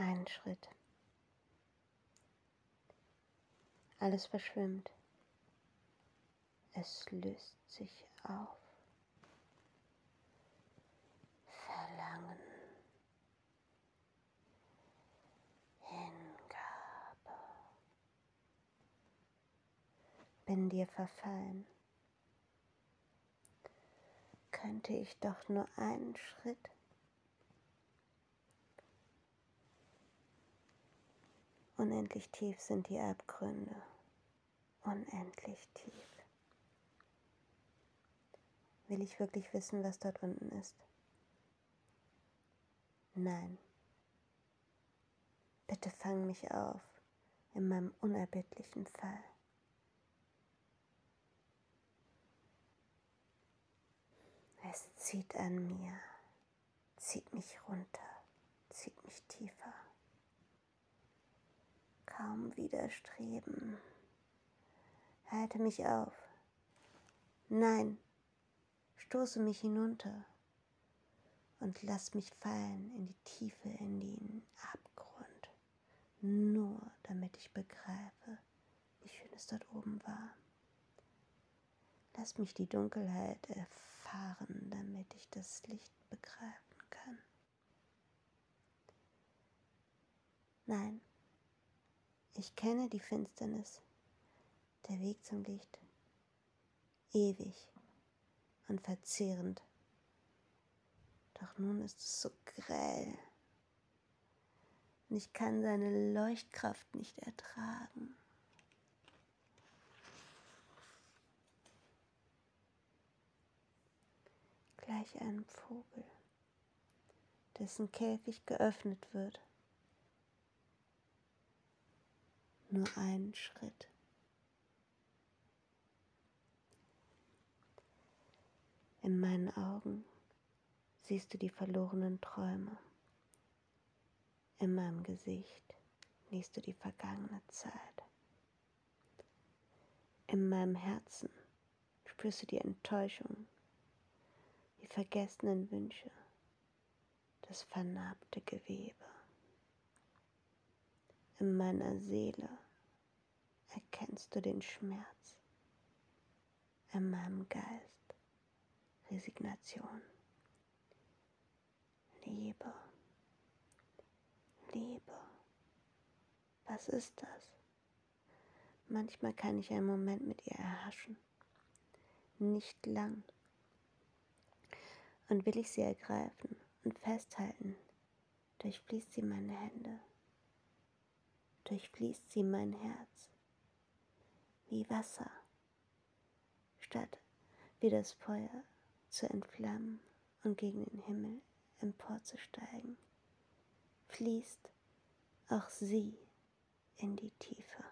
Ein Schritt. Alles verschwimmt. Es löst sich auf. Verlangen. Hingabe. Bin dir verfallen. Könnte ich doch nur einen Schritt Unendlich tief sind die Abgründe, unendlich tief. Will ich wirklich wissen, was dort unten ist? Nein. Bitte fang mich auf in meinem unerbittlichen Fall. Es zieht an mir, zieht mich runter, zieht mich tiefer kaum widerstreben. Halte mich auf. Nein, stoße mich hinunter und lass mich fallen in die Tiefe, in den Abgrund, nur damit ich begreife, wie schön es dort oben war. Lass mich die Dunkelheit erfahren, damit ich das Licht begreifen kann. Nein, ich kenne die Finsternis, der Weg zum Licht, ewig und verzehrend. Doch nun ist es so grell und ich kann seine Leuchtkraft nicht ertragen. Gleich einem Vogel, dessen Käfig geöffnet wird nur einen Schritt. In meinen Augen siehst du die verlorenen Träume. In meinem Gesicht liest du die vergangene Zeit. In meinem Herzen spürst du die Enttäuschung, die vergessenen Wünsche, das vernarbte Gewebe in meiner Seele erkennst du den Schmerz, in meinem Geist Resignation, Liebe, Liebe. Was ist das? Manchmal kann ich einen Moment mit ihr erhaschen, nicht lang. Und will ich sie ergreifen und festhalten, durchfließt sie meine Hände durchfließt sie mein Herz wie Wasser, statt wie das Feuer zu entflammen und gegen den Himmel emporzusteigen, fließt auch sie in die Tiefe.